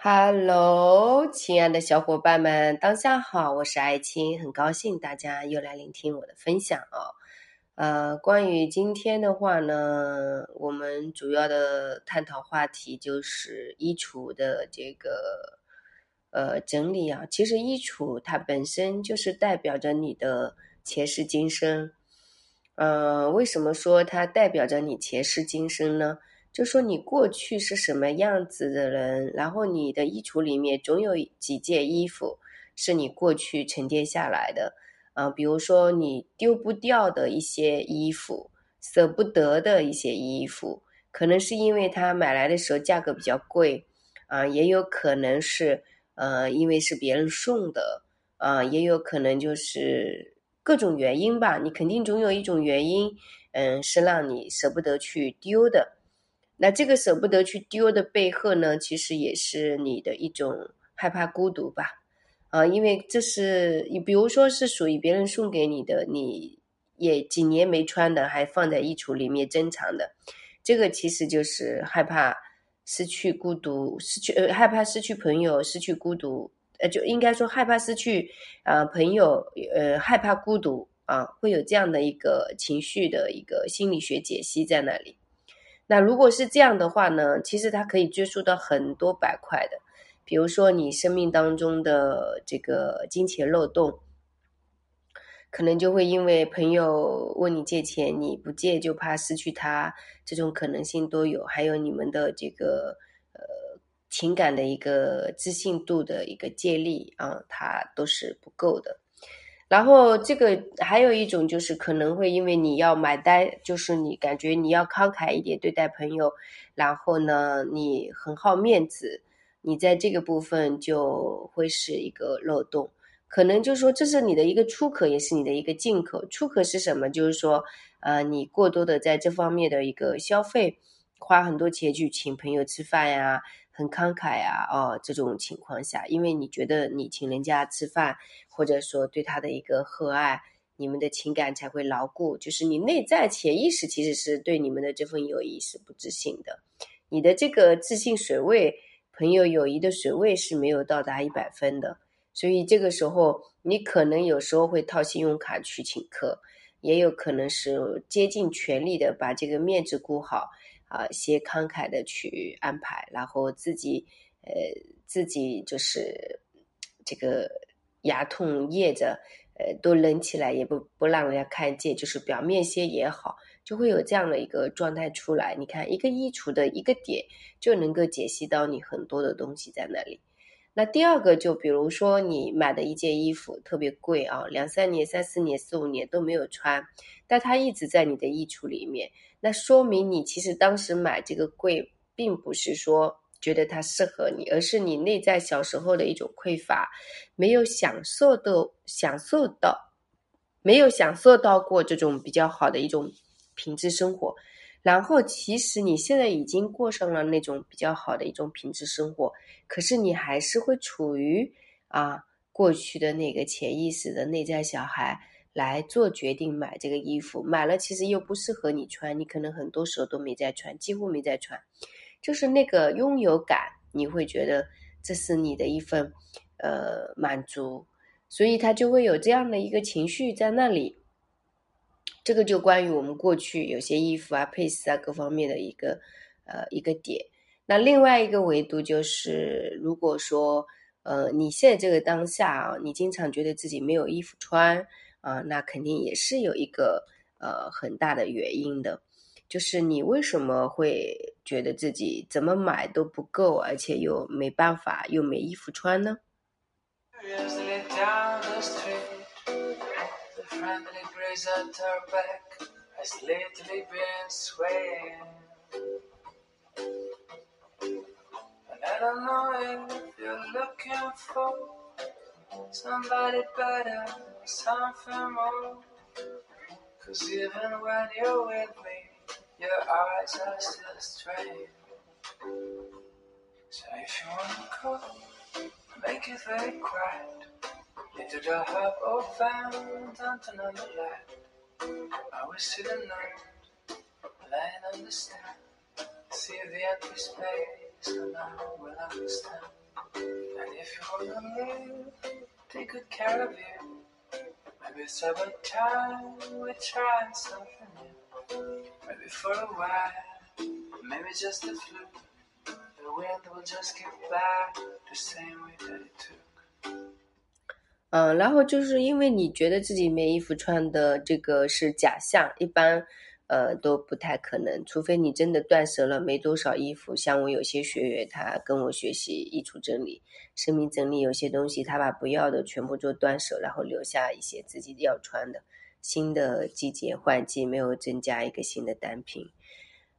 Hello，亲爱的小伙伴们，当下好，我是爱青，很高兴大家又来聆听我的分享哦。呃，关于今天的话呢，我们主要的探讨话题就是衣橱的这个呃整理啊。其实衣橱它本身就是代表着你的前世今生。呃，为什么说它代表着你前世今生呢？就说你过去是什么样子的人，然后你的衣橱里面总有几件衣服是你过去沉淀下来的，啊，比如说你丢不掉的一些衣服，舍不得的一些衣服，可能是因为他买来的时候价格比较贵，啊，也有可能是呃因为是别人送的，啊，也有可能就是各种原因吧，你肯定总有一种原因，嗯，是让你舍不得去丢的。那这个舍不得去丢的背后呢，其实也是你的一种害怕孤独吧，啊，因为这是你比如说是属于别人送给你的，你也几年没穿的，还放在衣橱里面珍藏的，这个其实就是害怕失去孤独，失去呃害怕失去朋友，失去孤独，呃就应该说害怕失去啊朋友，呃害怕孤独啊，会有这样的一个情绪的一个心理学解析在那里。那如果是这样的话呢？其实它可以追溯到很多板块的，比如说你生命当中的这个金钱漏洞，可能就会因为朋友问你借钱，你不借就怕失去他，这种可能性都有。还有你们的这个呃情感的一个自信度的一个借力啊，它都是不够的。然后这个还有一种就是可能会因为你要买单，就是你感觉你要慷慨一点对待朋友，然后呢你很好面子，你在这个部分就会是一个漏洞。可能就是说这是你的一个出口，也是你的一个进口。出口是什么？就是说，呃，你过多的在这方面的一个消费，花很多钱去请朋友吃饭呀。很慷慨啊，哦，这种情况下，因为你觉得你请人家吃饭，或者说对他的一个厚爱，你们的情感才会牢固。就是你内在潜意识其实是对你们的这份友谊是不自信的，你的这个自信水位，朋友友谊的水位是没有到达一百分的。所以这个时候，你可能有时候会套信用卡去请客，也有可能是竭尽全力的把这个面子顾好。啊，些慷慨的去安排，然后自己，呃，自己就是这个牙痛噎着，呃，都忍起来，也不不让人家看见，就是表面些也好，就会有这样的一个状态出来。你看，一个衣橱的一个点，就能够解析到你很多的东西在那里。那第二个，就比如说你买的一件衣服特别贵啊，两三年、三四年、四五年都没有穿，但它一直在你的衣橱里面。那说明你其实当时买这个柜，并不是说觉得它适合你，而是你内在小时候的一种匮乏，没有享受到享受到，没有享受到过这种比较好的一种品质生活。然后其实你现在已经过上了那种比较好的一种品质生活，可是你还是会处于啊过去的那个潜意识的内在小孩。来做决定买这个衣服，买了其实又不适合你穿，你可能很多时候都没在穿，几乎没在穿，就是那个拥有感，你会觉得这是你的一份呃满足，所以他就会有这样的一个情绪在那里。这个就关于我们过去有些衣服啊、配饰啊各方面的一个呃一个点。那另外一个维度就是，如果说呃你现在这个当下啊，你经常觉得自己没有衣服穿。啊，那肯定也是有一个呃很大的原因的，就是你为什么会觉得自己怎么买都不够，而且又没办法，又没衣服穿呢？？Somebody better, something more. Cause even when you're with me, your eyes are still straight. So if you wanna go, make it very quiet. Into the hub of found down another light. I will see the night, laying on the stand. See the empty space, and I will understand. And if you wanna live, take good care of you. Maybe it's about time we try something new. Maybe for a while, maybe just a fluke. The wind will just get back the same way that it took. 嗯，然后就是因为你觉得自己没衣服穿的这个是假象，一般 呃，都不太可能，除非你真的断舍了没多少衣服。像我有些学员，他跟我学习衣橱整理、生命整理，有些东西他把不要的全部做断舍，然后留下一些自己要穿的。新的季节换季，没有增加一个新的单品。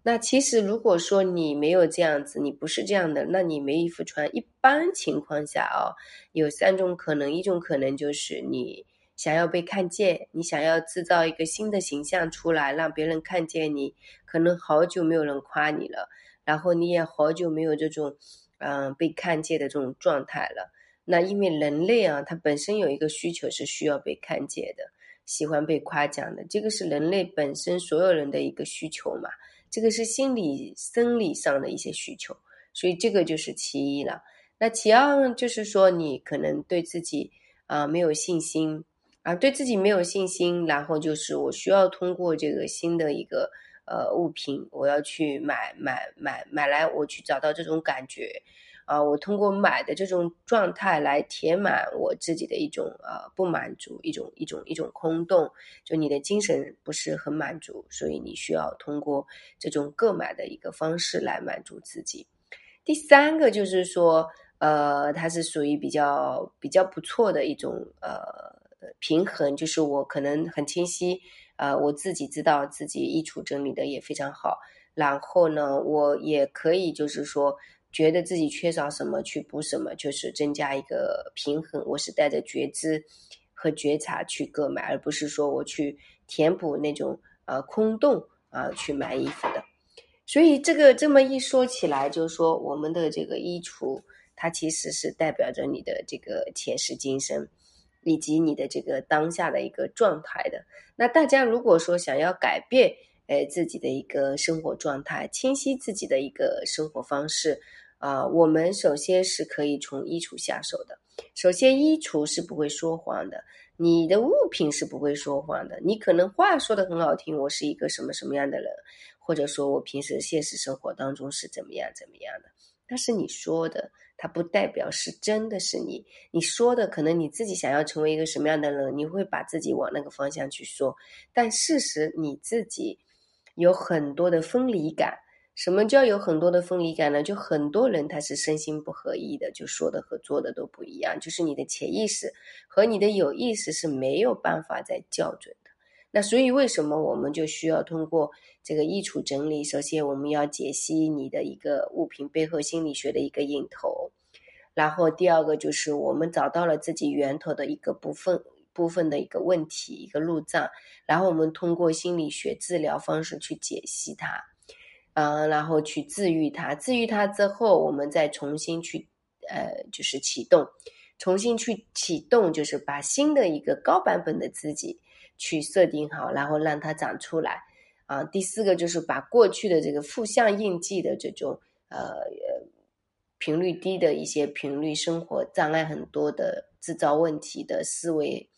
那其实如果说你没有这样子，你不是这样的，那你没衣服穿。一般情况下啊，有三种可能，一种可能就是你。想要被看见，你想要制造一个新的形象出来，让别人看见你。可能好久没有人夸你了，然后你也好久没有这种，嗯，被看见的这种状态了。那因为人类啊，它本身有一个需求是需要被看见的，喜欢被夸奖的，这个是人类本身所有人的一个需求嘛。这个是心理生理上的一些需求，所以这个就是其一了。那其二就是说，你可能对自己啊没有信心。啊，对自己没有信心，然后就是我需要通过这个新的一个呃物品，我要去买买买买来，我去找到这种感觉，啊，我通过买的这种状态来填满我自己的一种呃不满足，一种一种一种空洞，就你的精神不是很满足，所以你需要通过这种购买的一个方式来满足自己。第三个就是说，呃，它是属于比较比较不错的一种呃。平衡就是我可能很清晰，呃，我自己知道自己衣橱整理的也非常好，然后呢，我也可以就是说，觉得自己缺少什么去补什么，就是增加一个平衡。我是带着觉知和觉察去购买，而不是说我去填补那种呃空洞啊去买衣服的。所以这个这么一说起来，就是说我们的这个衣橱，它其实是代表着你的这个前世今生。以及你的这个当下的一个状态的，那大家如果说想要改变，呃自己的一个生活状态，清晰自己的一个生活方式，啊，我们首先是可以从衣橱下手的。首先，衣橱是不会说谎的，你的物品是不会说谎的。你可能话说的很好听，我是一个什么什么样的人，或者说我平时现实生活当中是怎么样怎么样的，那是你说的。它不代表是真的是你，你说的可能你自己想要成为一个什么样的人，你会把自己往那个方向去说。但事实你自己有很多的分离感。什么叫有很多的分离感呢？就很多人他是身心不合一的，就说的和做的都不一样。就是你的潜意识和你的有意识是没有办法再校准的。那所以为什么我们就需要通过这个衣橱整理？首先我们要解析你的一个物品背后心理学的一个引头，然后第二个就是我们找到了自己源头的一个部分部分的一个问题一个路障，然后我们通过心理学治疗方式去解析它，嗯，然后去治愈它，治愈它之后，我们再重新去呃就是启动，重新去启动，就是把新的一个高版本的自己。去设定好，然后让它长出来，啊，第四个就是把过去的这个负向印记的这种呃频率低的一些频率生活障碍很多的制造问题的思维，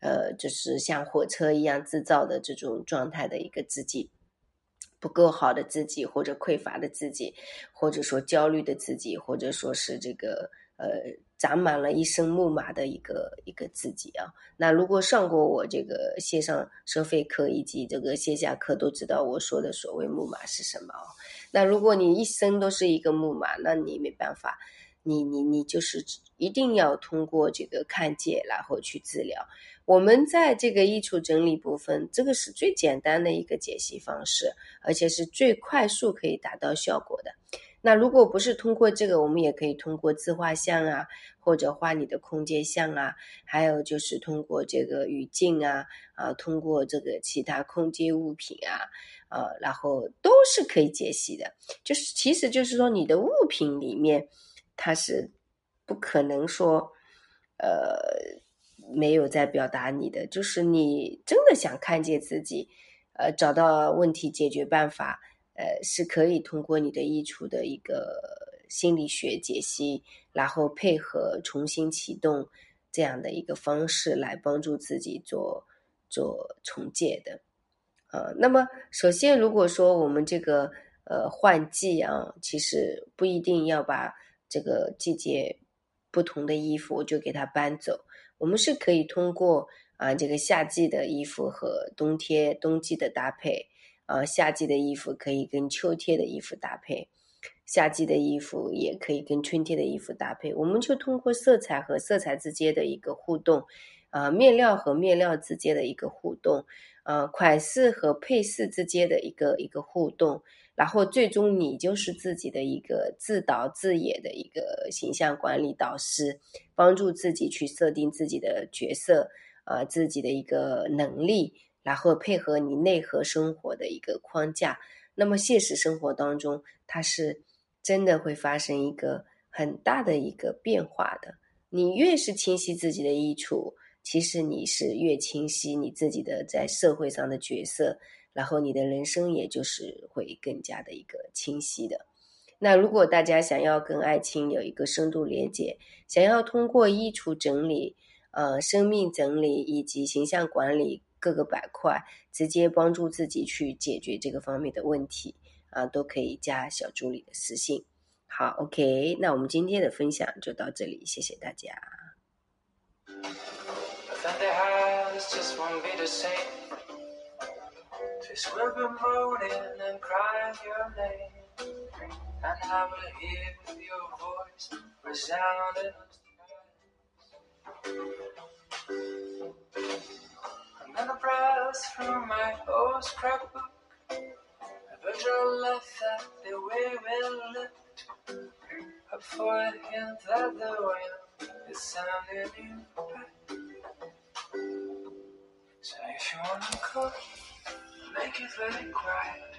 呃，就是像火车一样制造的这种状态的一个自己，不够好的自己，或者匮乏的自己，或者说焦虑的自己，或者说是这个。呃，长满了一身木马的一个一个自己啊。那如果上过我这个线上收费课以及这个线下课，都知道我说的所谓木马是什么啊。那如果你一生都是一个木马，那你没办法，你你你就是一定要通过这个看见，然后去治疗。我们在这个衣橱整理部分，这个是最简单的一个解析方式，而且是最快速可以达到效果的。那如果不是通过这个，我们也可以通过自画像啊，或者画你的空间像啊，还有就是通过这个语境啊，啊，通过这个其他空间物品啊，呃，然后都是可以解析的。就是其实就是说，你的物品里面它是不可能说，呃，没有在表达你的，就是你真的想看见自己，呃，找到问题解决办法。呃，是可以通过你的衣橱的一个心理学解析，然后配合重新启动这样的一个方式来帮助自己做做重建的。啊，那么首先，如果说我们这个呃换季啊，其实不一定要把这个季节不同的衣服就给它搬走，我们是可以通过啊这个夏季的衣服和冬天冬季的搭配，啊夏季的衣服可以跟秋天的衣服搭配，夏季的衣服也可以跟春天的衣服搭配，我们就通过色彩和色彩之间的一个互动，啊面料和面料之间的一个互动。呃，款式和配饰之间的一个一个互动，然后最终你就是自己的一个自导自演的一个形象管理导师，帮助自己去设定自己的角色，呃，自己的一个能力，然后配合你内核生活的一个框架。那么现实生活当中，它是真的会发生一个很大的一个变化的。你越是清晰自己的衣橱。其实你是越清晰你自己的在社会上的角色，然后你的人生也就是会更加的一个清晰的。那如果大家想要跟爱情有一个深度连接，想要通过衣橱整理、呃生命整理以及形象管理各个板块，直接帮助自己去解决这个方面的问题啊，都可以加小助理的私信。好，OK，那我们今天的分享就到这里，谢谢大家。And I will hear your voice resounding old scrapbook. A virtual life that the will lift. Up for a hint that the wind is sounding in back. So if you wanna go, make it very quiet.